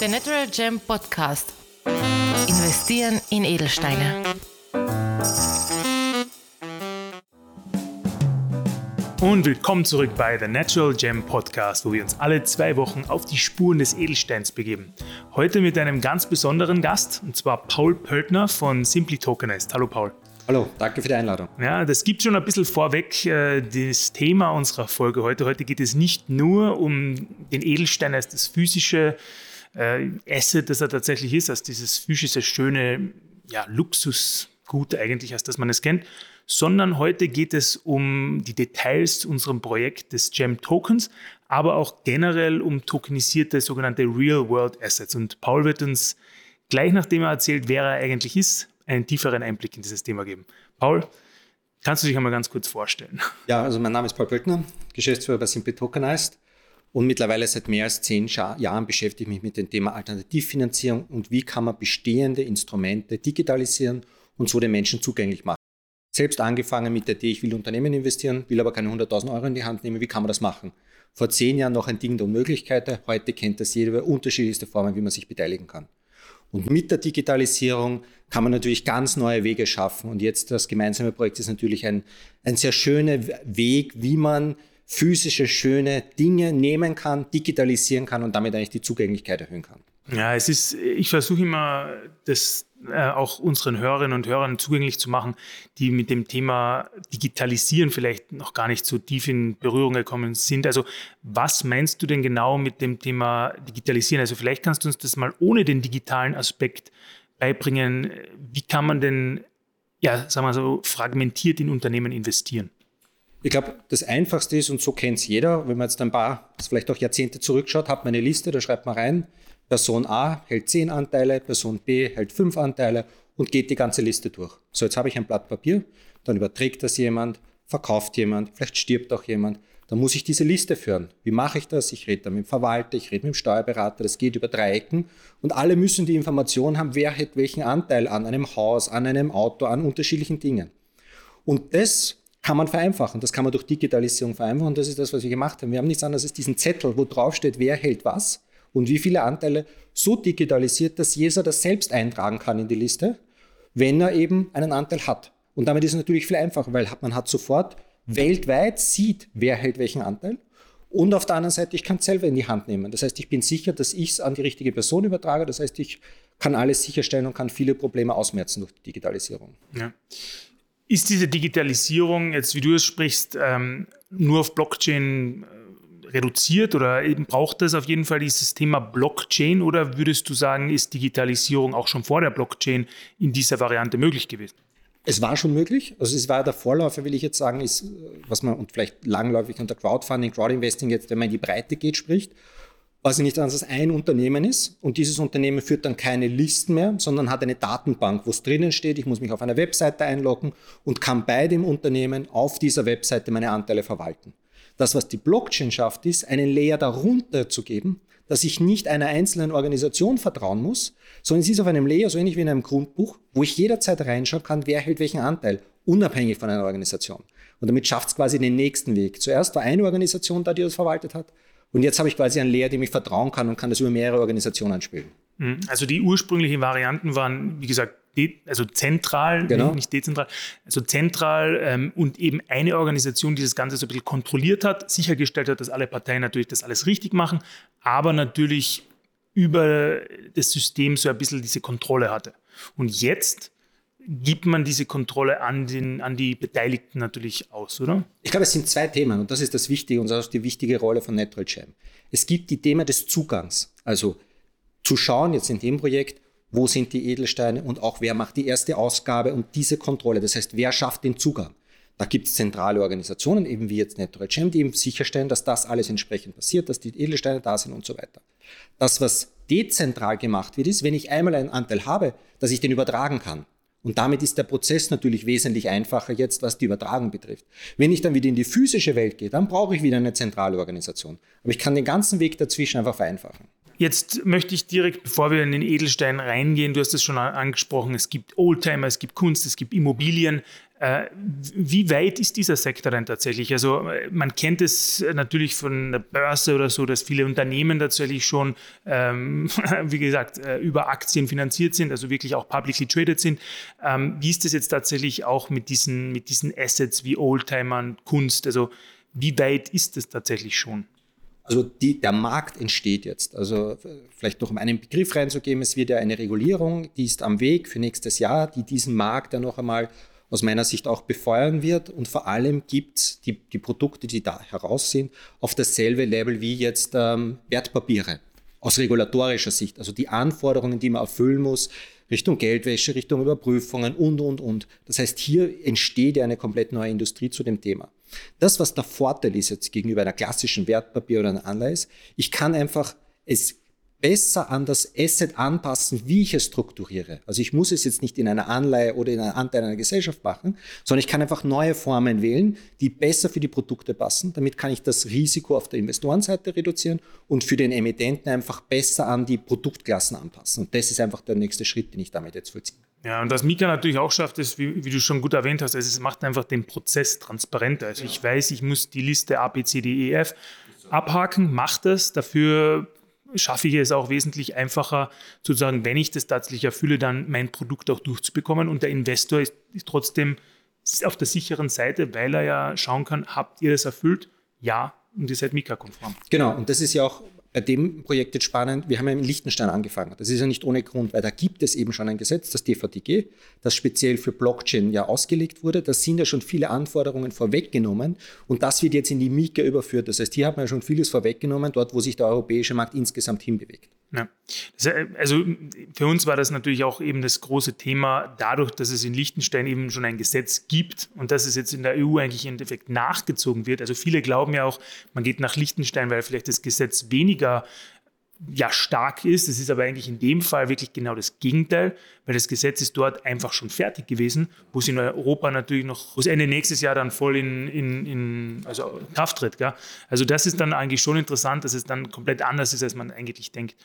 Der Natural Gem Podcast. Investieren in Edelsteine. Und willkommen zurück bei The Natural Gem Podcast, wo wir uns alle zwei Wochen auf die Spuren des Edelsteins begeben. Heute mit einem ganz besonderen Gast, und zwar Paul Pöltner von Simply Tokenized. Hallo Paul. Hallo, danke für die Einladung. Ja, das gibt schon ein bisschen vorweg äh, das Thema unserer Folge heute. Heute geht es nicht nur um den Edelstein als das physische äh, Asset, das er tatsächlich ist, als dieses physische, schöne ja, Luxusgut eigentlich, als das man es kennt, sondern heute geht es um die Details zu unserem Projekt des Gem Tokens, aber auch generell um tokenisierte sogenannte Real World Assets. Und Paul wird uns gleich nachdem er erzählt, wer er eigentlich ist, einen tieferen Einblick in dieses Thema geben. Paul, kannst du dich einmal ganz kurz vorstellen? Ja, also mein Name ist Paul Böckner, Geschäftsführer bei Simple Tokenized und mittlerweile seit mehr als zehn Jahren beschäftige ich mich mit dem Thema Alternativfinanzierung und wie kann man bestehende Instrumente digitalisieren und so den Menschen zugänglich machen. Selbst angefangen mit der Idee, ich will Unternehmen investieren, will aber keine 100.000 Euro in die Hand nehmen. Wie kann man das machen? Vor zehn Jahren noch ein Ding der Unmöglichkeiten. Heute kennt das jeder unterschiedlichste Formen, wie man sich beteiligen kann. Und mit der Digitalisierung kann man natürlich ganz neue Wege schaffen. Und jetzt das gemeinsame Projekt ist natürlich ein, ein sehr schöner Weg, wie man physische, schöne Dinge nehmen kann, digitalisieren kann und damit eigentlich die Zugänglichkeit erhöhen kann. Ja, es ist, ich versuche immer, das äh, auch unseren Hörerinnen und Hörern zugänglich zu machen, die mit dem Thema Digitalisieren vielleicht noch gar nicht so tief in Berührung gekommen sind. Also was meinst du denn genau mit dem Thema Digitalisieren? Also vielleicht kannst du uns das mal ohne den digitalen Aspekt beibringen. Wie kann man denn, ja, sagen wir so, fragmentiert in Unternehmen investieren? Ich glaube, das Einfachste ist, und so kennt es jeder, wenn man jetzt ein paar, vielleicht auch Jahrzehnte zurückschaut, hat man eine Liste, da schreibt man rein, Person A hält 10 Anteile, Person B hält 5 Anteile und geht die ganze Liste durch. So, jetzt habe ich ein Blatt Papier, dann überträgt das jemand, verkauft jemand, vielleicht stirbt auch jemand. Dann muss ich diese Liste führen. Wie mache ich das? Ich rede dann mit dem Verwalter, ich rede mit dem Steuerberater, das geht über drei Ecken. Und alle müssen die Information haben, wer hat welchen Anteil an einem Haus, an einem Auto, an unterschiedlichen Dingen. Und das kann man vereinfachen. Das kann man durch Digitalisierung vereinfachen. Und das ist das, was wir gemacht haben. Wir haben nichts anderes als diesen Zettel, wo drauf steht, wer hält was und wie viele Anteile so digitalisiert, dass jeder das selbst eintragen kann in die Liste, wenn er eben einen Anteil hat. Und damit ist es natürlich viel einfacher, weil man hat sofort weltweit sieht, wer hält welchen Anteil. Und auf der anderen Seite, ich kann es selber in die Hand nehmen. Das heißt, ich bin sicher, dass ich es an die richtige Person übertrage. Das heißt, ich kann alles sicherstellen und kann viele Probleme ausmerzen durch die Digitalisierung. Ja. Ist diese Digitalisierung, jetzt wie du es sprichst, ähm, nur auf Blockchain reduziert oder eben braucht es auf jeden Fall dieses Thema Blockchain oder würdest du sagen, ist Digitalisierung auch schon vor der Blockchain in dieser Variante möglich gewesen? Es war schon möglich. Also es war der Vorläufer, will ich jetzt sagen, ist, was man und vielleicht langläufig unter Crowdfunding, Crowdinvesting jetzt, wenn man in die Breite geht, spricht, was nicht anders als ein Unternehmen ist. Und dieses Unternehmen führt dann keine Listen mehr, sondern hat eine Datenbank, wo es drinnen steht, ich muss mich auf einer Webseite einloggen und kann bei dem Unternehmen auf dieser Webseite meine Anteile verwalten. Das, was die Blockchain schafft, ist, einen Layer darunter zu geben, dass ich nicht einer einzelnen Organisation vertrauen muss, sondern es ist auf einem Layer, so ähnlich wie in einem Grundbuch, wo ich jederzeit reinschauen kann, wer hält welchen Anteil, unabhängig von einer Organisation. Und damit schafft es quasi den nächsten Weg. Zuerst war eine Organisation da, die das verwaltet hat. Und jetzt habe ich quasi ein Layer, dem ich vertrauen kann und kann das über mehrere Organisationen spielen. Mhm. Also die ursprünglichen Varianten waren, wie gesagt, also zentral, genau. nicht dezentral, also zentral ähm, und eben eine Organisation, die das Ganze so ein bisschen kontrolliert hat, sichergestellt hat, dass alle Parteien natürlich das alles richtig machen, aber natürlich über das System so ein bisschen diese Kontrolle hatte. Und jetzt gibt man diese Kontrolle an, den, an die Beteiligten natürlich aus, oder? Ich glaube, es sind zwei Themen und das ist das Wichtige und das ist die wichtige Rolle von Jam. Es gibt die Thema des Zugangs, also zu schauen jetzt in dem Projekt, wo sind die Edelsteine und auch wer macht die erste Ausgabe und diese Kontrolle. Das heißt, wer schafft den Zugang? Da gibt es zentrale Organisationen, eben wie jetzt Natural Gem, die eben sicherstellen, dass das alles entsprechend passiert, dass die Edelsteine da sind und so weiter. Das, was dezentral gemacht wird, ist, wenn ich einmal einen Anteil habe, dass ich den übertragen kann. Und damit ist der Prozess natürlich wesentlich einfacher jetzt, was die Übertragung betrifft. Wenn ich dann wieder in die physische Welt gehe, dann brauche ich wieder eine zentrale Organisation. Aber ich kann den ganzen Weg dazwischen einfach vereinfachen. Jetzt möchte ich direkt, bevor wir in den Edelstein reingehen, du hast es schon angesprochen, es gibt Oldtimer, es gibt Kunst, es gibt Immobilien. Äh, wie weit ist dieser Sektor denn tatsächlich? Also man kennt es natürlich von der Börse oder so, dass viele Unternehmen tatsächlich schon, ähm, wie gesagt, äh, über Aktien finanziert sind, also wirklich auch publicly traded sind. Ähm, wie ist das jetzt tatsächlich auch mit diesen, mit diesen Assets wie Oldtimern, Kunst? Also wie weit ist es tatsächlich schon? Also die, der Markt entsteht jetzt. Also vielleicht noch um einen Begriff reinzugeben, es wird ja eine Regulierung, die ist am Weg für nächstes Jahr, die diesen Markt ja noch einmal aus meiner Sicht auch befeuern wird. Und vor allem gibt es die, die Produkte, die da heraus sind, auf dasselbe Level wie jetzt ähm, Wertpapiere aus regulatorischer Sicht. Also die Anforderungen, die man erfüllen muss, Richtung Geldwäsche, Richtung Überprüfungen und, und, und. Das heißt, hier entsteht ja eine komplett neue Industrie zu dem Thema. Das, was der Vorteil ist jetzt gegenüber einer klassischen Wertpapier oder einer Anleihe, ist, ich kann einfach es besser an das Asset anpassen, wie ich es strukturiere. Also ich muss es jetzt nicht in einer Anleihe oder in einer Anteil einer Gesellschaft machen, sondern ich kann einfach neue Formen wählen, die besser für die Produkte passen. Damit kann ich das Risiko auf der Investorenseite reduzieren und für den Emittenten einfach besser an die Produktklassen anpassen. Und das ist einfach der nächste Schritt, den ich damit jetzt vollziehe. Ja, und was Mika natürlich auch schafft, ist, wie, wie, du schon gut erwähnt hast, es macht einfach den Prozess transparenter. Also ich weiß, ich muss die Liste A, B, C, D, E, F abhaken, macht das. Dafür schaffe ich es auch wesentlich einfacher, sozusagen, wenn ich das tatsächlich erfülle, dann mein Produkt auch durchzubekommen. Und der Investor ist, ist trotzdem auf der sicheren Seite, weil er ja schauen kann, habt ihr das erfüllt? Ja, und ihr seid Mika-konform. Genau, und das ist ja auch bei dem Projekt jetzt spannend, wir haben ja in Liechtenstein angefangen. Das ist ja nicht ohne Grund, weil da gibt es eben schon ein Gesetz, das DVDG, das speziell für Blockchain ja ausgelegt wurde. Da sind ja schon viele Anforderungen vorweggenommen und das wird jetzt in die Mika überführt. Das heißt, hier hat man ja schon vieles vorweggenommen, dort wo sich der europäische Markt insgesamt hinbewegt. Ja. Also für uns war das natürlich auch eben das große Thema, dadurch, dass es in Liechtenstein eben schon ein Gesetz gibt und dass es jetzt in der EU eigentlich im Endeffekt nachgezogen wird. Also viele glauben ja auch, man geht nach Liechtenstein, weil vielleicht das Gesetz weniger ja stark ist. Es ist aber eigentlich in dem Fall wirklich genau das Gegenteil, weil das Gesetz ist dort einfach schon fertig gewesen, wo es in Europa natürlich noch, wo es Ende nächstes Jahr dann voll in, in, in also Kraft tritt. Gell? Also das ist dann eigentlich schon interessant, dass es dann komplett anders ist, als man eigentlich denkt.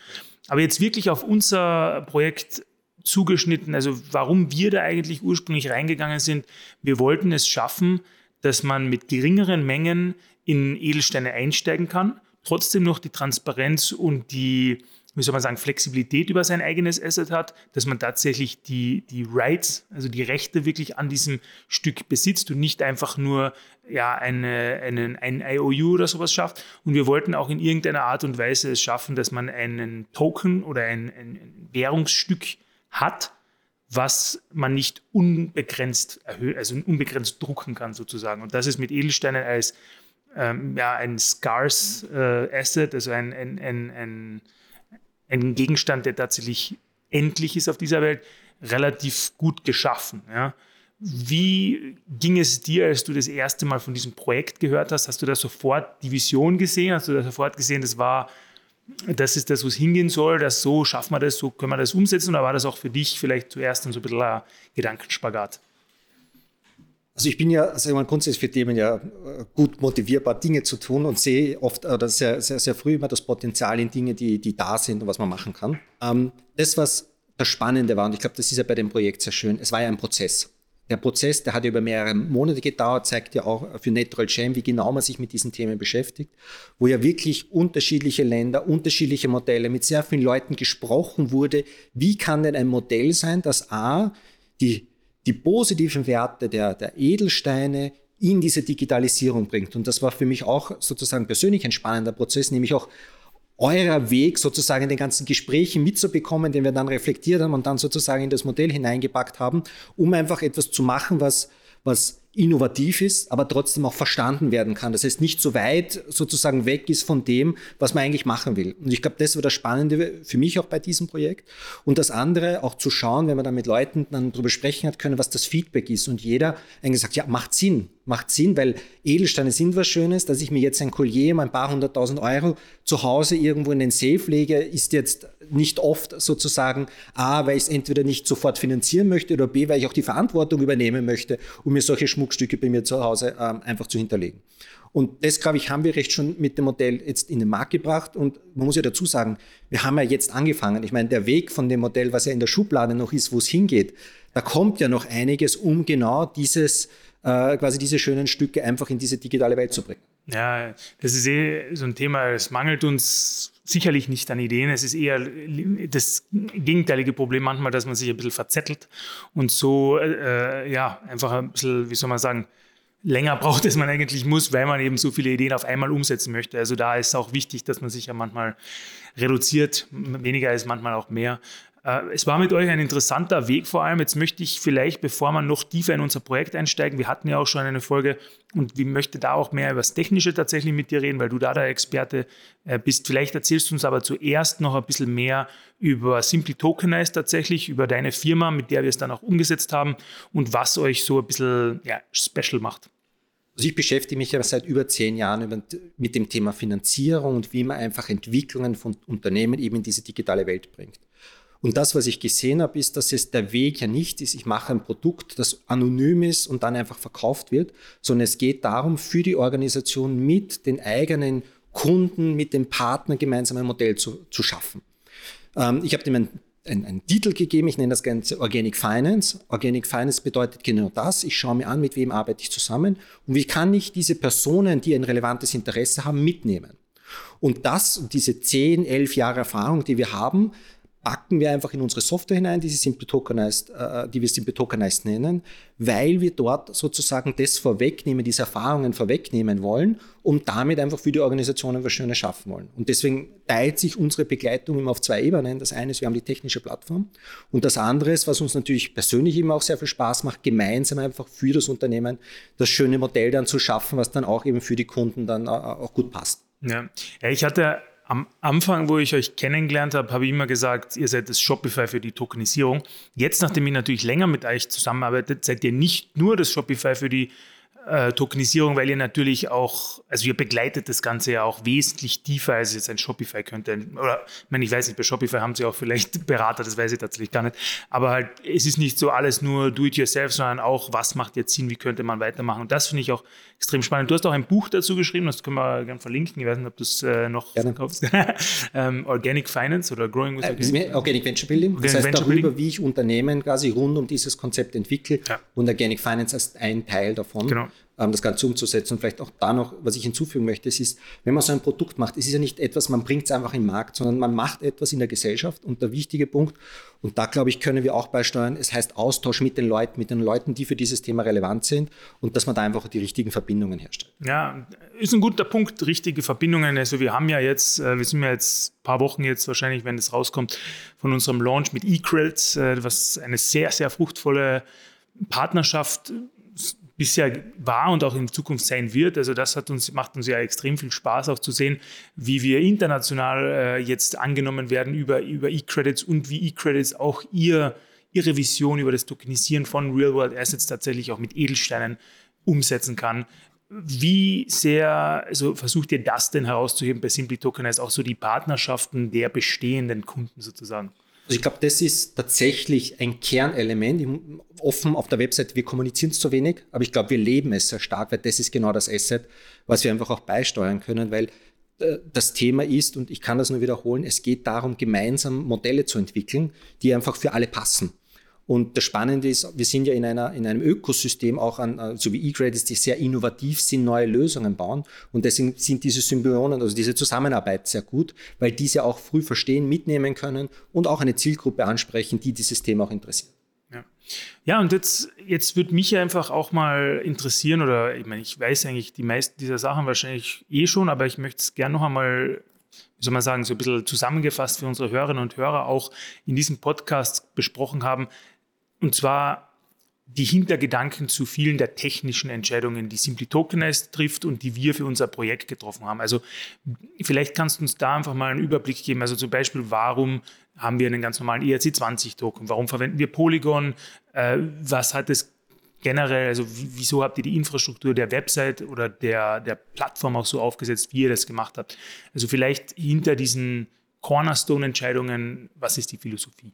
Aber jetzt wirklich auf unser Projekt zugeschnitten, also warum wir da eigentlich ursprünglich reingegangen sind, wir wollten es schaffen, dass man mit geringeren Mengen in Edelsteine einsteigen kann trotzdem noch die Transparenz und die, wie soll man sagen, Flexibilität über sein eigenes Asset hat, dass man tatsächlich die, die Rights, also die Rechte wirklich an diesem Stück besitzt und nicht einfach nur ja, eine, einen, ein IOU oder sowas schafft. Und wir wollten auch in irgendeiner Art und Weise es schaffen, dass man einen Token oder ein, ein Währungsstück hat, was man nicht unbegrenzt erhöht, also unbegrenzt drucken kann sozusagen. Und das ist mit Edelsteinen als ähm, ja, ein scarce äh, Asset, also ein, ein, ein, ein, ein Gegenstand, der tatsächlich endlich ist auf dieser Welt, relativ gut geschaffen. Ja. Wie ging es dir, als du das erste Mal von diesem Projekt gehört hast? Hast du da sofort die Vision gesehen? Hast du da sofort gesehen, das war, das ist das, wo es hingehen soll, dass so schaffen wir das, so können wir das umsetzen? Oder war das auch für dich vielleicht zuerst dann so ein bisschen ein Gedankenspagat? Also ich bin ja also man grundsätzlich für Themen ja äh, gut motivierbar, Dinge zu tun und sehe oft oder sehr, sehr, sehr früh immer das Potenzial in Dinge, die, die da sind und was man machen kann. Ähm, das, was das Spannende war, und ich glaube, das ist ja bei dem Projekt sehr schön, es war ja ein Prozess. Der Prozess, der hat ja über mehrere Monate gedauert, zeigt ja auch für Natural Chain, wie genau man sich mit diesen Themen beschäftigt, wo ja wirklich unterschiedliche Länder, unterschiedliche Modelle mit sehr vielen Leuten gesprochen wurde. Wie kann denn ein Modell sein, das A, die die positiven Werte der, der Edelsteine in diese Digitalisierung bringt. Und das war für mich auch sozusagen persönlich ein spannender Prozess, nämlich auch eurer Weg sozusagen in den ganzen Gesprächen mitzubekommen, den wir dann reflektiert haben und dann sozusagen in das Modell hineingepackt haben, um einfach etwas zu machen, was, was innovativ ist, aber trotzdem auch verstanden werden kann. Das heißt, nicht so weit sozusagen weg ist von dem, was man eigentlich machen will. Und ich glaube, das war das Spannende für mich auch bei diesem Projekt. Und das andere, auch zu schauen, wenn man dann mit Leuten dann darüber sprechen hat können, was das Feedback ist. Und jeder eigentlich sagt, ja, macht Sinn, macht Sinn, weil Edelsteine sind was Schönes, dass ich mir jetzt ein Collier um ein paar hunderttausend Euro zu Hause irgendwo in den Safe lege, ist jetzt nicht oft sozusagen A, weil ich es entweder nicht sofort finanzieren möchte oder B, weil ich auch die Verantwortung übernehmen möchte, um mir solche Schmuckstücke bei mir zu Hause ähm, einfach zu hinterlegen. Und das, glaube ich, haben wir recht schon mit dem Modell jetzt in den Markt gebracht. Und man muss ja dazu sagen, wir haben ja jetzt angefangen. Ich meine, der Weg von dem Modell, was ja in der Schublade noch ist, wo es hingeht, da kommt ja noch einiges, um genau dieses, äh, quasi diese schönen Stücke einfach in diese digitale Welt zu bringen. Ja, das ist eh so ein Thema, es mangelt uns sicherlich nicht an Ideen. Es ist eher das gegenteilige Problem manchmal, dass man sich ein bisschen verzettelt und so, äh, ja, einfach ein bisschen, wie soll man sagen, länger braucht, als man eigentlich muss, weil man eben so viele Ideen auf einmal umsetzen möchte. Also da ist auch wichtig, dass man sich ja manchmal reduziert. Weniger ist manchmal auch mehr. Äh, es war mit euch ein interessanter Weg vor allem. Jetzt möchte ich vielleicht, bevor wir noch tiefer in unser Projekt einsteigen, wir hatten ja auch schon eine Folge und ich möchte da auch mehr über das Technische tatsächlich mit dir reden, weil du da der Experte äh, bist. Vielleicht erzählst du uns aber zuerst noch ein bisschen mehr über Simply Tokenize tatsächlich, über deine Firma, mit der wir es dann auch umgesetzt haben und was euch so ein bisschen ja, special macht. Also ich beschäftige mich ja seit über zehn Jahren mit dem Thema Finanzierung und wie man einfach Entwicklungen von Unternehmen eben in diese digitale Welt bringt. Und das, was ich gesehen habe, ist, dass es der Weg ja nicht ist, ich mache ein Produkt, das anonym ist und dann einfach verkauft wird, sondern es geht darum, für die Organisation mit den eigenen Kunden, mit dem Partner gemeinsam ein Modell zu, zu schaffen. Ähm, ich habe dem einen, einen, einen Titel gegeben, ich nenne das Ganze Organic Finance. Organic Finance bedeutet genau das. Ich schaue mir an, mit wem arbeite ich zusammen und wie kann ich diese Personen, die ein relevantes Interesse haben, mitnehmen. Und das, diese 10, 11 Jahre Erfahrung, die wir haben, packen wir einfach in unsere Software hinein, die, Simple Tokenized, äh, die wir Simple Tokenized nennen, weil wir dort sozusagen das vorwegnehmen, diese Erfahrungen vorwegnehmen wollen und damit einfach für die Organisationen was Schönes schaffen wollen. Und deswegen teilt sich unsere Begleitung immer auf zwei Ebenen. Das eine ist, wir haben die technische Plattform und das andere ist, was uns natürlich persönlich immer auch sehr viel Spaß macht, gemeinsam einfach für das Unternehmen das schöne Modell dann zu schaffen, was dann auch eben für die Kunden dann äh, auch gut passt. Ja ich hatte am Anfang, wo ich euch kennengelernt habe, habe ich immer gesagt, ihr seid das Shopify für die Tokenisierung. Jetzt, nachdem ich natürlich länger mit euch zusammenarbeite, seid ihr nicht nur das Shopify für die äh, Tokenisierung, weil ihr natürlich auch, also ihr begleitet das Ganze ja auch wesentlich tiefer, als jetzt ein Shopify könnte. Oder, ich meine, ich weiß nicht, bei Shopify haben sie auch vielleicht Berater, das weiß ich tatsächlich gar nicht. Aber halt, es ist nicht so alles nur do-it-yourself, sondern auch, was macht jetzt Sinn, wie könnte man weitermachen. Und das finde ich auch extrem spannend. Du hast auch ein Buch dazu geschrieben, das können wir gerne verlinken. Ich weiß nicht, ob du es äh, noch gerne. verkaufst. ähm, Organic Finance oder Growing with äh, Organic. Äh, Organic Venture Building. Das heißt Venture darüber, Building. wie ich Unternehmen quasi rund um dieses Konzept entwickle. Ja. Und Organic Finance ist ein Teil davon. Genau. Ähm, das Ganze umzusetzen. Und vielleicht auch da noch, was ich hinzufügen möchte, es ist, wenn man so ein Produkt macht, es ist ja nicht etwas, man bringt es einfach in den Markt, sondern man macht etwas in der Gesellschaft. Und der wichtige Punkt, und da glaube ich, können wir auch beisteuern, es heißt Austausch mit den Leuten, mit den Leuten, die für dieses Thema relevant sind und dass man da einfach die richtigen Verbindungen herstellt. Ja, ist ein guter Punkt, richtige Verbindungen. Also wir haben ja jetzt, äh, wir sind ja jetzt ein paar Wochen jetzt wahrscheinlich, wenn es rauskommt, von unserem Launch mit eCredits, äh, was eine sehr, sehr fruchtvolle Partnerschaft bisher war und auch in Zukunft sein wird. Also das hat uns, macht uns ja extrem viel Spaß auch zu sehen, wie wir international äh, jetzt angenommen werden über, über E-Credits und wie E-Credits auch ihr, ihre Vision über das Tokenisieren von Real-World Assets tatsächlich auch mit Edelsteinen umsetzen kann. Wie sehr also versucht ihr das denn herauszuheben bei Simply Tokenize, auch so die Partnerschaften der bestehenden Kunden sozusagen? Also ich glaube, das ist tatsächlich ein Kernelement. Offen auf der Website, wir kommunizieren es zu wenig, aber ich glaube, wir leben es sehr stark, weil das ist genau das Asset, was wir einfach auch beisteuern können, weil äh, das Thema ist, und ich kann das nur wiederholen, es geht darum, gemeinsam Modelle zu entwickeln, die einfach für alle passen. Und das Spannende ist, wir sind ja in, einer, in einem Ökosystem auch an, äh, so wie E-Credits, die sehr innovativ sind, neue Lösungen bauen. Und deswegen sind diese Symbionen, also diese Zusammenarbeit sehr gut, weil diese auch früh verstehen, mitnehmen können und auch eine Zielgruppe ansprechen, die dieses Thema auch interessiert. Ja. ja, und jetzt, jetzt würde mich einfach auch mal interessieren, oder ich meine, ich weiß eigentlich die meisten dieser Sachen wahrscheinlich eh schon, aber ich möchte es gerne noch einmal wie soll man sagen, so ein bisschen zusammengefasst für unsere Hörerinnen und Hörer auch in diesem Podcast besprochen haben. Und zwar die Hintergedanken zu vielen der technischen Entscheidungen, die Simply Tokenize trifft und die wir für unser Projekt getroffen haben. Also vielleicht kannst du uns da einfach mal einen Überblick geben. Also zum Beispiel, warum haben wir einen ganz normalen ERC20-Token? Warum verwenden wir Polygon? Äh, was hat es generell, also wieso habt ihr die Infrastruktur der Website oder der, der Plattform auch so aufgesetzt, wie ihr das gemacht habt? Also vielleicht hinter diesen Cornerstone-Entscheidungen, was ist die Philosophie?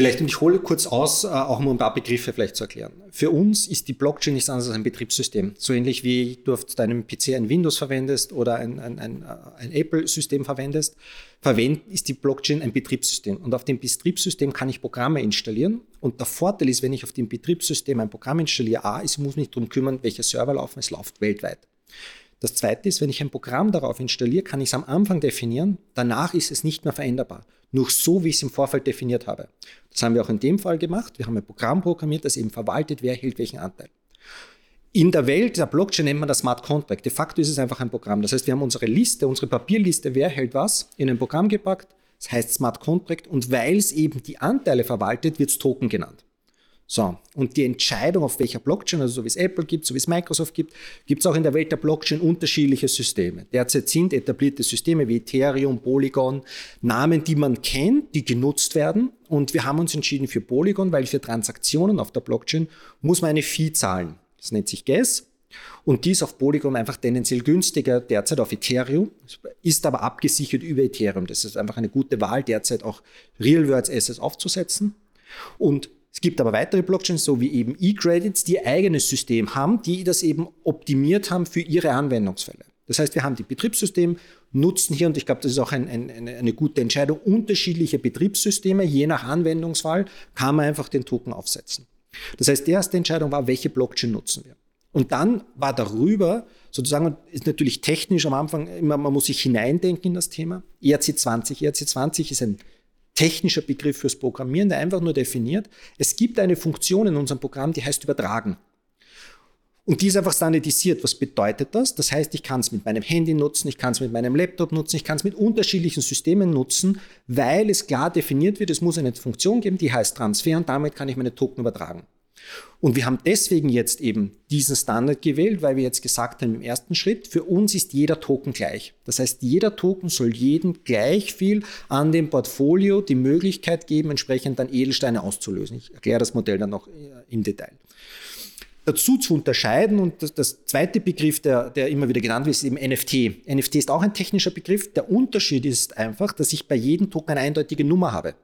Vielleicht, und ich hole kurz aus, äh, auch um ein paar Begriffe vielleicht zu erklären. Für uns ist die Blockchain nichts anderes als ein Betriebssystem. So ähnlich wie du auf deinem PC ein Windows verwendest oder ein, ein, ein, äh, ein Apple-System verwendest, verwend, ist die Blockchain ein Betriebssystem. Und auf dem Betriebssystem kann ich Programme installieren. Und der Vorteil ist, wenn ich auf dem Betriebssystem ein Programm installiere, A, ich muss mich darum kümmern, welche Server laufen, es läuft weltweit. Das zweite ist, wenn ich ein Programm darauf installiere, kann ich es am Anfang definieren, danach ist es nicht mehr veränderbar. Nur so, wie ich es im Vorfeld definiert habe. Das haben wir auch in dem Fall gemacht. Wir haben ein Programm programmiert, das eben verwaltet, wer hält welchen Anteil. In der Welt der Blockchain nennt man das Smart Contract. De facto ist es einfach ein Programm. Das heißt, wir haben unsere Liste, unsere Papierliste, wer hält was, in ein Programm gepackt. Das heißt Smart Contract. Und weil es eben die Anteile verwaltet, wird es Token genannt. So, und die Entscheidung, auf welcher Blockchain, also so wie es Apple gibt, so wie es Microsoft gibt, gibt es auch in der Welt der Blockchain unterschiedliche Systeme. Derzeit sind etablierte Systeme wie Ethereum, Polygon, Namen, die man kennt, die genutzt werden. Und wir haben uns entschieden für Polygon, weil für Transaktionen auf der Blockchain muss man eine Fee zahlen. Das nennt sich Gas. Und die ist auf Polygon einfach tendenziell günstiger derzeit auf Ethereum, ist aber abgesichert über Ethereum. Das ist einfach eine gute Wahl, derzeit auch Real-World Assets aufzusetzen. Und es gibt aber weitere Blockchains, so wie eben E-Credits, die ein eigenes System haben, die das eben optimiert haben für ihre Anwendungsfälle. Das heißt, wir haben die Betriebssysteme, nutzen hier, und ich glaube, das ist auch ein, ein, eine, eine gute Entscheidung, unterschiedliche Betriebssysteme, je nach Anwendungsfall, kann man einfach den Token aufsetzen. Das heißt, die erste Entscheidung war, welche Blockchain nutzen wir? Und dann war darüber, sozusagen, ist natürlich technisch am Anfang immer, man muss sich hineindenken in das Thema. ERC20. ERC20 ist ein technischer Begriff fürs Programmieren, der einfach nur definiert, es gibt eine Funktion in unserem Programm, die heißt übertragen. Und die ist einfach standardisiert. Was bedeutet das? Das heißt, ich kann es mit meinem Handy nutzen, ich kann es mit meinem Laptop nutzen, ich kann es mit unterschiedlichen Systemen nutzen, weil es klar definiert wird, es muss eine Funktion geben, die heißt Transfer und damit kann ich meine Token übertragen. Und wir haben deswegen jetzt eben diesen Standard gewählt, weil wir jetzt gesagt haben im ersten Schritt, für uns ist jeder Token gleich. Das heißt, jeder Token soll jedem gleich viel an dem Portfolio die Möglichkeit geben, entsprechend dann Edelsteine auszulösen. Ich erkläre das Modell dann noch äh, im Detail. Dazu zu unterscheiden, und das, das zweite Begriff, der, der immer wieder genannt wird, ist eben NFT. NFT ist auch ein technischer Begriff. Der Unterschied ist einfach, dass ich bei jedem Token eine eindeutige Nummer habe.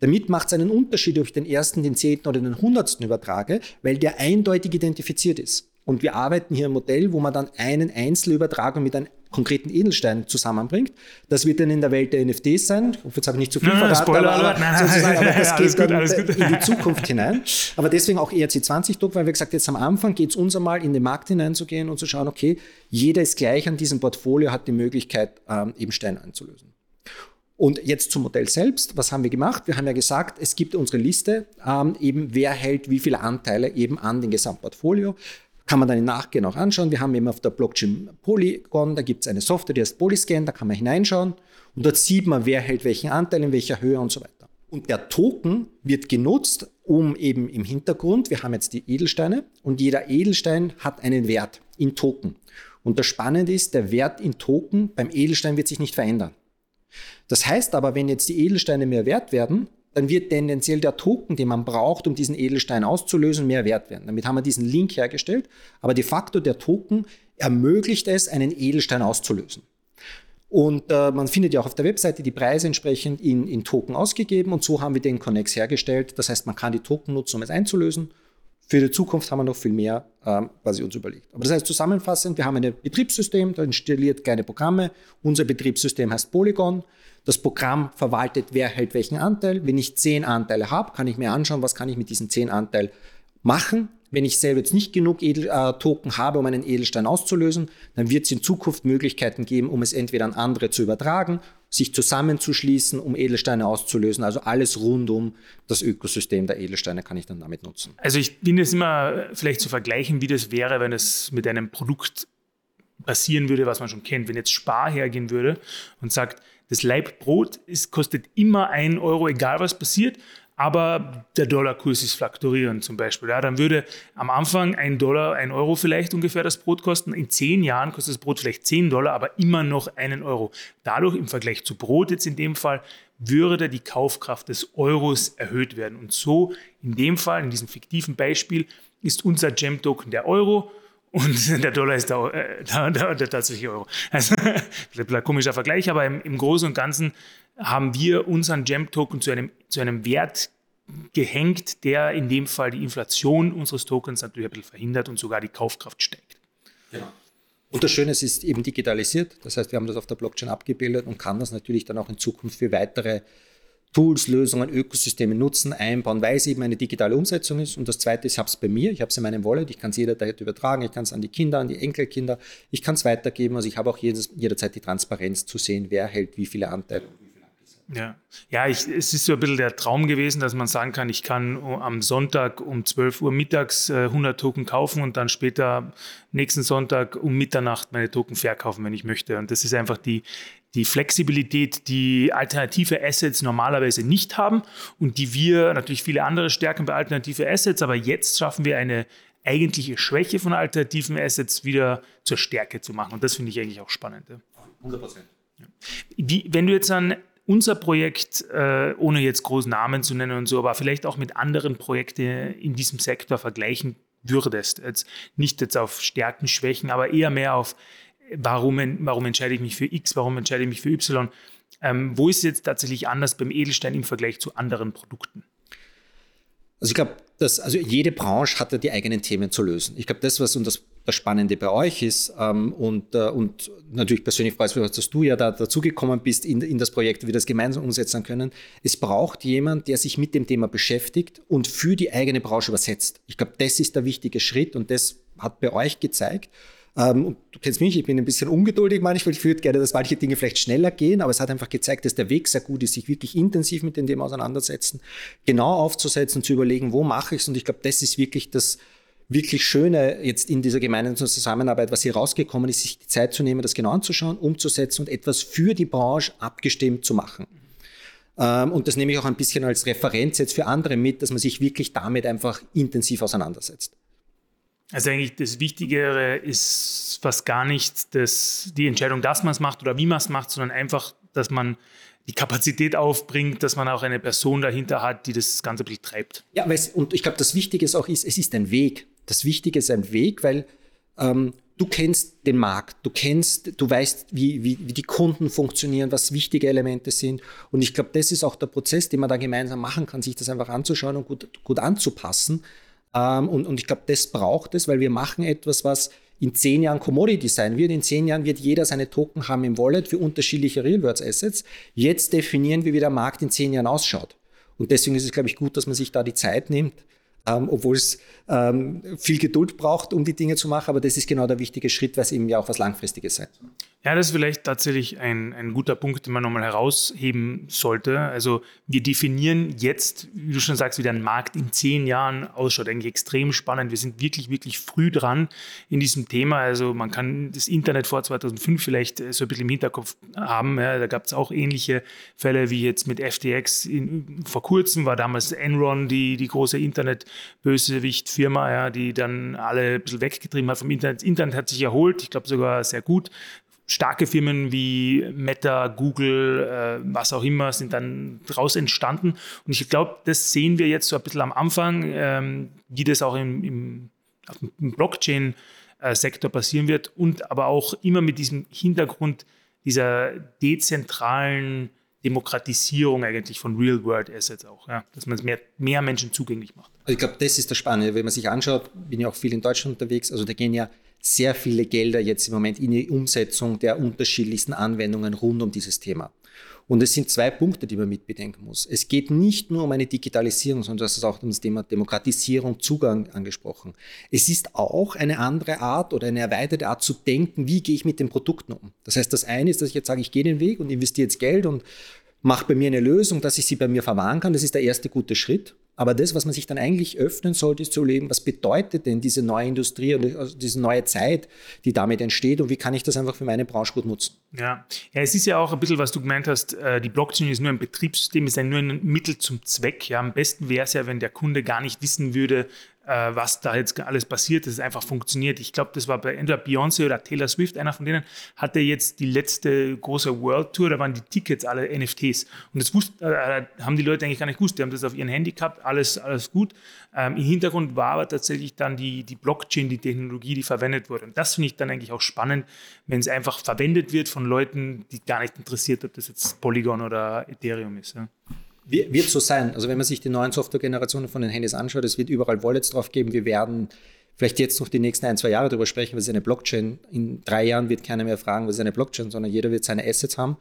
Damit macht es einen Unterschied, ob ich den ersten, den zehnten oder den hundertsten übertrage, weil der eindeutig identifiziert ist. Und wir arbeiten hier ein Modell, wo man dann einen Einzelübertragung mit einem konkreten Edelstein zusammenbringt. Das wird dann in der Welt der NFTs sein. Ich jetzt habe nicht zu viel nein, verraten, aber, aber, aber das geht gut, dann in die Zukunft hinein. Aber deswegen auch ERC20-Druck, weil wir gesagt jetzt am Anfang geht es uns einmal in den Markt hineinzugehen und zu schauen, okay, jeder ist gleich an diesem Portfolio, hat die Möglichkeit, ähm, eben Steine einzulösen. Und jetzt zum Modell selbst. Was haben wir gemacht? Wir haben ja gesagt, es gibt unsere Liste, ähm, eben wer hält wie viele Anteile eben an dem Gesamtportfolio. Kann man dann im Nachgehen auch anschauen. Wir haben eben auf der Blockchain Polygon, da gibt es eine Software, die heißt Polyscan, da kann man hineinschauen. Und dort sieht man, wer hält welchen Anteil, in welcher Höhe und so weiter. Und der Token wird genutzt, um eben im Hintergrund, wir haben jetzt die Edelsteine und jeder Edelstein hat einen Wert in Token. Und das Spannende ist, der Wert in Token beim Edelstein wird sich nicht verändern. Das heißt aber, wenn jetzt die Edelsteine mehr wert werden, dann wird tendenziell der Token, den man braucht, um diesen Edelstein auszulösen, mehr wert werden. Damit haben wir diesen Link hergestellt. Aber de facto der Token ermöglicht es, einen Edelstein auszulösen. Und äh, man findet ja auch auf der Webseite die Preise entsprechend in, in Token ausgegeben und so haben wir den Connex hergestellt. Das heißt, man kann die Token nutzen, um es einzulösen. Für die Zukunft haben wir noch viel mehr, ähm, was ich uns überlegt. Aber das heißt zusammenfassend, wir haben ein Betriebssystem, da installiert kleine Programme. Unser Betriebssystem heißt Polygon. Das Programm verwaltet, wer hält welchen Anteil. Wenn ich zehn Anteile habe, kann ich mir anschauen, was kann ich mit diesen zehn Anteilen machen. Wenn ich selber jetzt nicht genug Edel, äh, Token habe, um einen Edelstein auszulösen, dann wird es in Zukunft Möglichkeiten geben, um es entweder an andere zu übertragen, sich zusammenzuschließen, um Edelsteine auszulösen. Also alles rund um das Ökosystem der Edelsteine kann ich dann damit nutzen. Also ich finde es immer vielleicht zu vergleichen, wie das wäre, wenn es mit einem Produkt passieren würde, was man schon kennt. Wenn jetzt Spar hergehen würde und sagt, das Leibbrot ist, kostet immer ein Euro, egal was passiert, aber der Dollarkurs ist fluktuierend zum Beispiel. Ja, dann würde am Anfang ein Dollar, ein Euro vielleicht ungefähr das Brot kosten. In zehn Jahren kostet das Brot vielleicht zehn Dollar, aber immer noch einen Euro. Dadurch im Vergleich zu Brot jetzt in dem Fall würde die Kaufkraft des Euros erhöht werden. Und so in dem Fall, in diesem fiktiven Beispiel, ist unser Gem-Token der Euro und der Dollar ist der, äh, der, der, der tatsächliche Euro. Also, komischer Vergleich, aber im, im Großen und Ganzen haben wir unseren Gem-Token zu einem, zu einem Wert gehängt, der in dem Fall die Inflation unseres Tokens natürlich ein bisschen verhindert und sogar die Kaufkraft steigt. Genau. Und das Schöne ist, es ist eben digitalisiert. Das heißt, wir haben das auf der Blockchain abgebildet und kann das natürlich dann auch in Zukunft für weitere Tools, Lösungen, Ökosysteme nutzen, einbauen, weil es eben eine digitale Umsetzung ist. Und das Zweite ist, ich habe es bei mir, ich habe es in meinem Wallet, ich kann es jederzeit übertragen, ich kann es an die Kinder, an die Enkelkinder, ich kann es weitergeben. Also ich habe auch jedes, jederzeit die Transparenz zu sehen, wer hält wie viele Anteile. Ja, ja ich, es ist so ein bisschen der Traum gewesen, dass man sagen kann, ich kann am Sonntag um 12 Uhr mittags 100 äh, Token kaufen und dann später nächsten Sonntag um Mitternacht meine Token verkaufen, wenn ich möchte. Und das ist einfach die, die Flexibilität, die alternative Assets normalerweise nicht haben und die wir natürlich viele andere stärken bei alternative Assets, aber jetzt schaffen wir eine eigentliche Schwäche von alternativen Assets wieder zur Stärke zu machen. Und das finde ich eigentlich auch spannend. 100 Prozent. Wie, wenn du jetzt an unser Projekt, äh, ohne jetzt großen Namen zu nennen und so, aber vielleicht auch mit anderen Projekten in diesem Sektor vergleichen würdest. Jetzt nicht jetzt auf Stärken, Schwächen, aber eher mehr auf, warum, warum entscheide ich mich für X, warum entscheide ich mich für Y. Ähm, wo ist es jetzt tatsächlich anders beim Edelstein im Vergleich zu anderen Produkten? Also ich glaube, dass also jede Branche hat ja die eigenen Themen zu lösen. Ich glaube, das, was und das, das Spannende bei euch ist, ähm, und, äh, und natürlich persönlich freut es mich, dass du ja da dazugekommen bist in, in das Projekt, wir das gemeinsam umsetzen können. Es braucht jemand, der sich mit dem Thema beschäftigt und für die eigene Branche übersetzt. Ich glaube, das ist der wichtige Schritt und das hat bei euch gezeigt. Ähm, du kennst mich, ich bin ein bisschen ungeduldig manchmal. Ich würde gerne, dass manche Dinge vielleicht schneller gehen, aber es hat einfach gezeigt, dass der Weg sehr gut ist, sich wirklich intensiv mit dem Thema auseinandersetzen, genau aufzusetzen, zu überlegen, wo mache ich es. Und ich glaube, das ist wirklich das wirklich Schöne jetzt in dieser gemeinsamen Zusammenarbeit, was hier rausgekommen ist, sich die Zeit zu nehmen, das genau anzuschauen, umzusetzen und etwas für die Branche abgestimmt zu machen. Ähm, und das nehme ich auch ein bisschen als Referenz jetzt für andere mit, dass man sich wirklich damit einfach intensiv auseinandersetzt. Also eigentlich das Wichtigere ist fast gar nicht das, die Entscheidung, dass man es macht oder wie man es macht, sondern einfach, dass man die Kapazität aufbringt, dass man auch eine Person dahinter hat, die das Ganze ein bisschen treibt. Ja, und ich glaube, das Wichtige ist auch, es ist ein Weg. Das Wichtige ist ein Weg, weil ähm, du kennst den Markt, du kennst, du weißt, wie, wie, wie die Kunden funktionieren, was wichtige Elemente sind. Und ich glaube, das ist auch der Prozess, den man da gemeinsam machen kann, sich das einfach anzuschauen und gut, gut anzupassen. Ähm, und, und ich glaube, das braucht es, weil wir machen etwas, was in zehn Jahren Commodity sein wird. In zehn Jahren wird jeder seine Token haben im Wallet für unterschiedliche Real-World-Assets. Jetzt definieren wir, wie der Markt in zehn Jahren ausschaut. Und deswegen ist es, glaube ich, gut, dass man sich da die Zeit nimmt, ähm, obwohl es ähm, viel Geduld braucht, um die Dinge zu machen. Aber das ist genau der wichtige Schritt, weil es eben ja auch was Langfristiges sein soll. Ja, das ist vielleicht tatsächlich ein, ein guter Punkt, den man nochmal herausheben sollte. Also wir definieren jetzt, wie du schon sagst, wie der Markt in zehn Jahren ausschaut. Eigentlich extrem spannend. Wir sind wirklich, wirklich früh dran in diesem Thema. Also man kann das Internet vor 2005 vielleicht so ein bisschen im Hinterkopf haben. Ja, da gab es auch ähnliche Fälle wie jetzt mit FTX. In, vor kurzem war damals Enron die, die große Internet-Bösewicht-Firma, ja, die dann alle ein bisschen weggetrieben hat vom Internet. Das Internet hat sich erholt, ich glaube sogar sehr gut starke Firmen wie Meta, Google, äh, was auch immer, sind dann daraus entstanden. Und ich glaube, das sehen wir jetzt so ein bisschen am Anfang, ähm, wie das auch im, im, im Blockchain-Sektor passieren wird und aber auch immer mit diesem Hintergrund dieser dezentralen Demokratisierung eigentlich von Real-World-Assets auch, ja, dass man es mehr, mehr Menschen zugänglich macht. Also ich glaube, das ist das Spannende, wenn man sich anschaut, bin ja auch viel in Deutschland unterwegs, also da gehen ja sehr viele Gelder jetzt im Moment in die Umsetzung der unterschiedlichsten Anwendungen rund um dieses Thema. Und es sind zwei Punkte, die man mitbedenken muss. Es geht nicht nur um eine Digitalisierung, sondern das ist auch das Thema Demokratisierung, Zugang angesprochen. Es ist auch eine andere Art oder eine erweiterte Art zu denken, wie gehe ich mit den Produkten um. Das heißt, das eine ist, dass ich jetzt sage, ich gehe den Weg und investiere jetzt Geld und mache bei mir eine Lösung, dass ich sie bei mir verwahren kann. Das ist der erste gute Schritt. Aber das, was man sich dann eigentlich öffnen sollte, ist zu leben, was bedeutet denn diese neue Industrie und also diese neue Zeit, die damit entsteht und wie kann ich das einfach für meine Branche gut nutzen? Ja, ja es ist ja auch ein bisschen, was du gemeint hast, äh, die Blockchain ist nur ein Betriebssystem, ist ja nur ein Mittel zum Zweck. Ja, am besten wäre es ja, wenn der Kunde gar nicht wissen würde, äh, was da jetzt alles passiert, dass es einfach funktioniert. Ich glaube, das war bei entweder Beyoncé oder Taylor Swift, einer von denen, hatte jetzt die letzte große World Tour, da waren die Tickets alle NFTs. Und das wusste, äh, haben die Leute eigentlich gar nicht gewusst. Die haben das auf ihren Handy gehabt, alles, alles gut. Ähm, Im Hintergrund war aber tatsächlich dann die, die Blockchain, die Technologie, die verwendet wurde. Und das finde ich dann eigentlich auch spannend, wenn es einfach verwendet wird von Leuten, die gar nicht interessiert, ob das jetzt Polygon oder Ethereum ist. Ja. Wird so sein. Also wenn man sich die neuen Software-Generationen von den Handys anschaut, es wird überall Wallets drauf geben. Wir werden vielleicht jetzt noch die nächsten ein, zwei Jahre darüber sprechen, was ist eine Blockchain. In drei Jahren wird keiner mehr fragen, was ist eine Blockchain, sondern jeder wird seine Assets haben,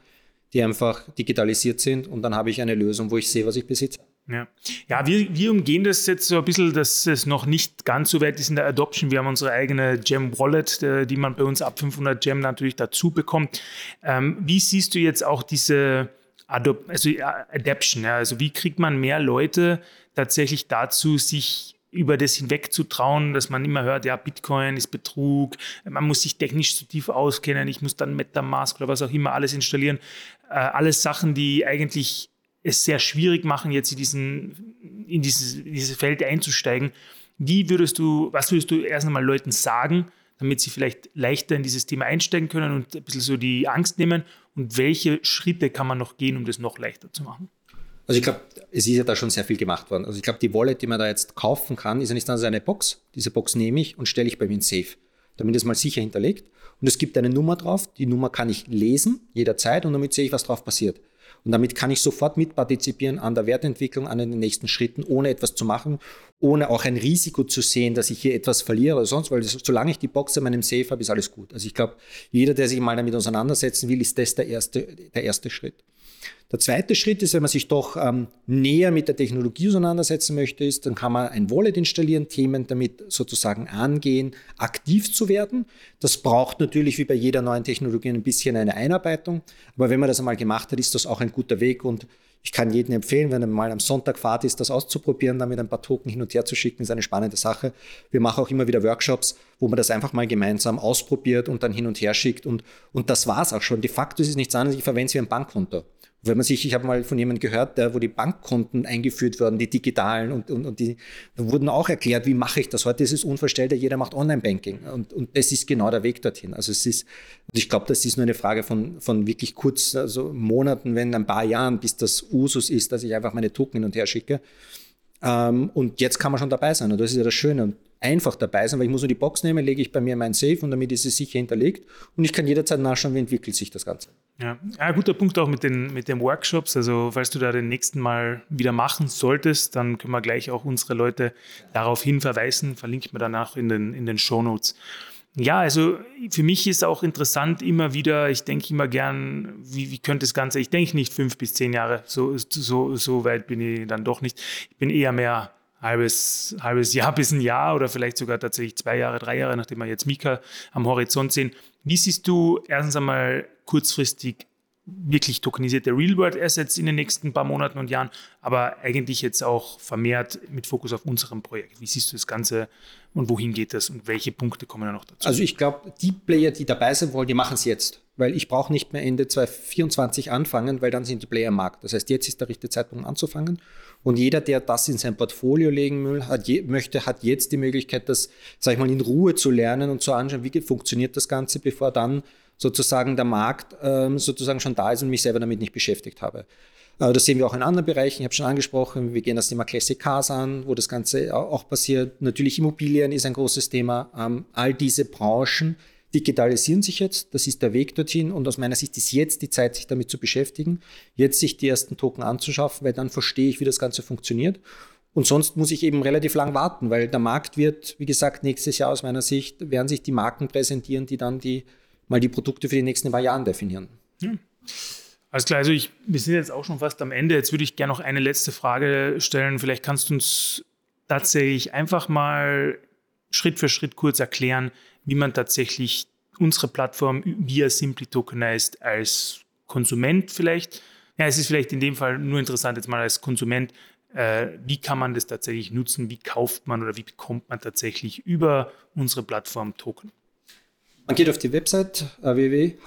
die einfach digitalisiert sind und dann habe ich eine Lösung, wo ich sehe, was ich besitze. Ja, ja wir, wir umgehen das jetzt so ein bisschen, dass es noch nicht ganz so weit ist in der Adoption. Wir haben unsere eigene Gem Wallet, äh, die man bei uns ab 500 Gem natürlich dazu bekommt. Ähm, wie siehst du jetzt auch diese Adop also Adaption? Ja? Also wie kriegt man mehr Leute tatsächlich dazu, sich über das hinweg zu trauen, dass man immer hört, ja, Bitcoin ist Betrug, man muss sich technisch zu tief auskennen, ich muss dann MetaMask oder was auch immer alles installieren. Äh, alles Sachen, die eigentlich es sehr schwierig machen, jetzt in, diesen, in, dieses, in dieses Feld einzusteigen. Wie würdest du, was würdest du erst einmal Leuten sagen, damit sie vielleicht leichter in dieses Thema einsteigen können und ein bisschen so die Angst nehmen? Und welche Schritte kann man noch gehen, um das noch leichter zu machen? Also ich glaube, es ist ja da schon sehr viel gemacht worden. Also ich glaube, die Wallet, die man da jetzt kaufen kann, ist ja nicht nur eine Box. Diese Box nehme ich und stelle ich bei mir in Safe, damit es mal sicher hinterlegt. Und es gibt eine Nummer drauf. Die Nummer kann ich lesen jederzeit und damit sehe ich, was drauf passiert. Und damit kann ich sofort mitpartizipieren an der Wertentwicklung, an den nächsten Schritten, ohne etwas zu machen, ohne auch ein Risiko zu sehen, dass ich hier etwas verliere oder sonst, weil solange ich die Box in meinem Safe habe, ist alles gut. Also ich glaube, jeder, der sich mal damit auseinandersetzen will, ist das der erste, der erste Schritt. Der zweite Schritt ist, wenn man sich doch ähm, näher mit der Technologie auseinandersetzen möchte, ist, dann kann man ein Wallet installieren, Themen damit sozusagen angehen, aktiv zu werden. Das braucht natürlich wie bei jeder neuen Technologie ein bisschen eine Einarbeitung. Aber wenn man das einmal gemacht hat, ist das auch ein guter Weg und ich kann jedem empfehlen, wenn er mal am Sonntag Fahrt ist, das auszuprobieren, damit ein paar Token hin und her zu schicken, ist eine spannende Sache. Wir machen auch immer wieder Workshops, wo man das einfach mal gemeinsam ausprobiert und dann hin und her schickt. Und, und das es auch schon. De facto ist es nichts anderes, ich verwende es wie ein Bankkonto. Wenn man sich, ich habe mal von jemandem gehört, der, wo die Bankkonten eingeführt wurden, die digitalen und, und, und die wurden auch erklärt, wie mache ich das? Heute ist es unvorstellbar, jeder macht Online-Banking und, und das ist genau der Weg dorthin. Also es ist, und ich glaube, das ist nur eine Frage von, von wirklich kurz, also Monaten, wenn ein paar Jahren, bis das Usus ist, dass ich einfach meine Token hin und her schicke. Ähm, und jetzt kann man schon dabei sein und das ist ja das Schöne. Und einfach dabei sein, weil ich muss nur die Box nehmen, lege ich bei mir in meinen Safe und damit ist es sicher hinterlegt und ich kann jederzeit nachschauen, wie entwickelt sich das Ganze. Ja, ein guter Punkt auch mit den, mit den Workshops. Also, falls du da den nächsten Mal wieder machen solltest, dann können wir gleich auch unsere Leute darauf hin verweisen. Verlinkt mir danach in den, in den Show Notes. Ja, also für mich ist auch interessant immer wieder, ich denke immer gern, wie, wie könnte das Ganze, ich denke nicht fünf bis zehn Jahre, so, so, so weit bin ich dann doch nicht. Ich bin eher mehr halbes, halbes Jahr bis ein Jahr oder vielleicht sogar tatsächlich zwei Jahre, drei Jahre, nachdem wir jetzt Mika am Horizont sehen. Wie siehst du erstens einmal kurzfristig wirklich tokenisierte Real-World-Assets in den nächsten paar Monaten und Jahren, aber eigentlich jetzt auch vermehrt mit Fokus auf unserem Projekt. Wie siehst du das Ganze und wohin geht das und welche Punkte kommen da noch dazu? Also ich glaube, die Player, die dabei sein wollen, die machen es jetzt, weil ich brauche nicht mehr Ende 2024 anfangen, weil dann sind die Player am Markt. Das heißt, jetzt ist der richtige Zeitpunkt anzufangen und jeder, der das in sein Portfolio legen will, hat je, möchte, hat jetzt die Möglichkeit, das, sag ich mal, in Ruhe zu lernen und zu anschauen, wie funktioniert das Ganze, bevor dann sozusagen der Markt ähm, sozusagen schon da ist und mich selber damit nicht beschäftigt habe. Äh, das sehen wir auch in anderen Bereichen. Ich habe schon angesprochen, wir gehen das Thema Classic Cars an, wo das Ganze auch passiert. Natürlich Immobilien ist ein großes Thema. Ähm, all diese Branchen digitalisieren sich jetzt. Das ist der Weg dorthin. Und aus meiner Sicht ist jetzt die Zeit, sich damit zu beschäftigen, jetzt sich die ersten Token anzuschaffen, weil dann verstehe ich, wie das Ganze funktioniert. Und sonst muss ich eben relativ lang warten, weil der Markt wird, wie gesagt, nächstes Jahr aus meiner Sicht, werden sich die Marken präsentieren, die dann die, mal die Produkte für die nächsten paar Jahre definieren. Ja. Alles klar, also ich, wir sind jetzt auch schon fast am Ende. Jetzt würde ich gerne noch eine letzte Frage stellen. Vielleicht kannst du uns tatsächlich einfach mal Schritt für Schritt kurz erklären, wie man tatsächlich unsere Plattform via Simply Tokenized als Konsument vielleicht, ja, es ist vielleicht in dem Fall nur interessant jetzt mal als Konsument, äh, wie kann man das tatsächlich nutzen, wie kauft man oder wie bekommt man tatsächlich über unsere Plattform Token? Man geht auf die Website äh,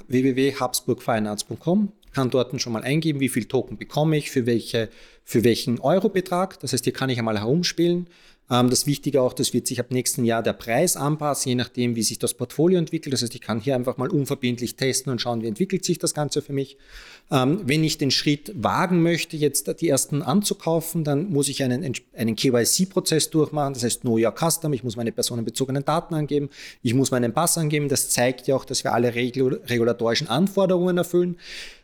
www.habsburgfinance.com, kann dort schon mal eingeben, wie viel Token bekomme ich, für, welche, für welchen Eurobetrag. Das heißt, hier kann ich einmal herumspielen. Ähm, das Wichtige auch, das wird sich ab nächsten Jahr der Preis anpassen, je nachdem, wie sich das Portfolio entwickelt. Das heißt, ich kann hier einfach mal unverbindlich testen und schauen, wie entwickelt sich das Ganze für mich. Ähm, wenn ich den Schritt wagen möchte, jetzt die ersten anzukaufen, dann muss ich einen, einen KYC-Prozess durchmachen. Das heißt, Know Your Custom. Ich muss meine personenbezogenen Daten angeben. Ich muss meinen Pass angeben. Das zeigt ja auch, dass wir alle regulatorischen Anforderungen erfüllen.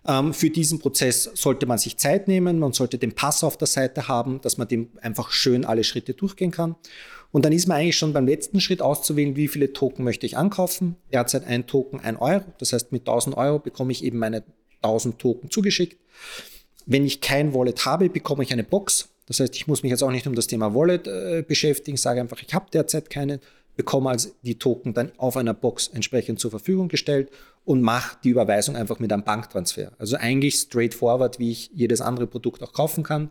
Ähm, für diesen Prozess sollte man sich Zeit nehmen, man sollte den Pass auf der Seite haben, dass man dem einfach schön alle Schritte durchgehen kann. Und dann ist man eigentlich schon beim letzten Schritt auszuwählen, wie viele Token möchte ich ankaufen. Derzeit ein Token, ein Euro. Das heißt, mit 1000 Euro bekomme ich eben meine 1000 Token zugeschickt. Wenn ich kein Wallet habe, bekomme ich eine Box. Das heißt, ich muss mich jetzt auch nicht um das Thema Wallet äh, beschäftigen, sage einfach, ich habe derzeit keine, bekomme also die Token dann auf einer Box entsprechend zur Verfügung gestellt und mache die Überweisung einfach mit einem Banktransfer. Also eigentlich straightforward, wie ich jedes andere Produkt auch kaufen kann.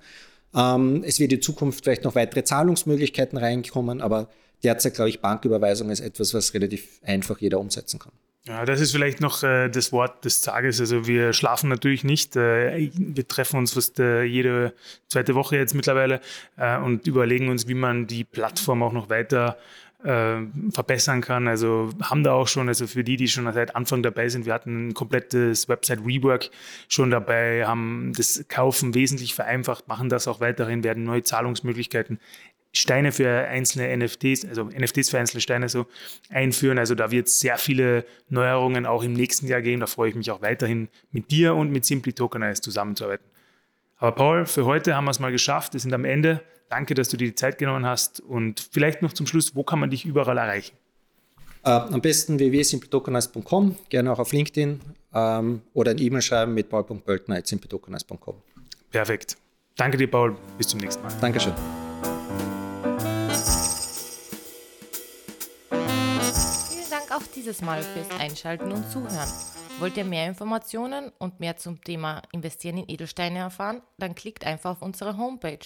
Ähm, es wird in Zukunft vielleicht noch weitere Zahlungsmöglichkeiten reinkommen, aber derzeit glaube ich, Banküberweisung ist etwas, was relativ einfach jeder umsetzen kann. Ja, das ist vielleicht noch äh, das Wort des Tages. Also wir schlafen natürlich nicht. Äh, wir treffen uns fast äh, jede zweite Woche jetzt mittlerweile äh, und überlegen uns, wie man die Plattform auch noch weiter äh, verbessern kann. Also haben da auch schon, also für die, die schon seit Anfang dabei sind, wir hatten ein komplettes Website Rework schon dabei, haben das Kaufen wesentlich vereinfacht, machen das auch weiterhin, werden neue Zahlungsmöglichkeiten Steine für einzelne NFTs, also NFTs für einzelne Steine so einführen. Also da wird es sehr viele Neuerungen auch im nächsten Jahr geben. Da freue ich mich auch weiterhin mit dir und mit Simply Tokenize zusammenzuarbeiten. Aber Paul, für heute haben wir es mal geschafft. Wir sind am Ende. Danke, dass du dir die Zeit genommen hast. Und vielleicht noch zum Schluss, wo kann man dich überall erreichen? Äh, am besten www.simpletokenize.com, gerne auch auf LinkedIn ähm, oder ein E-Mail schreiben mit paul.böltner.simpletokenize.com. Perfekt. Danke dir, Paul. Bis zum nächsten Mal. Dankeschön. Vielen Dank auch dieses Mal fürs Einschalten und Zuhören. Wollt ihr mehr Informationen und mehr zum Thema Investieren in Edelsteine erfahren? Dann klickt einfach auf unsere Homepage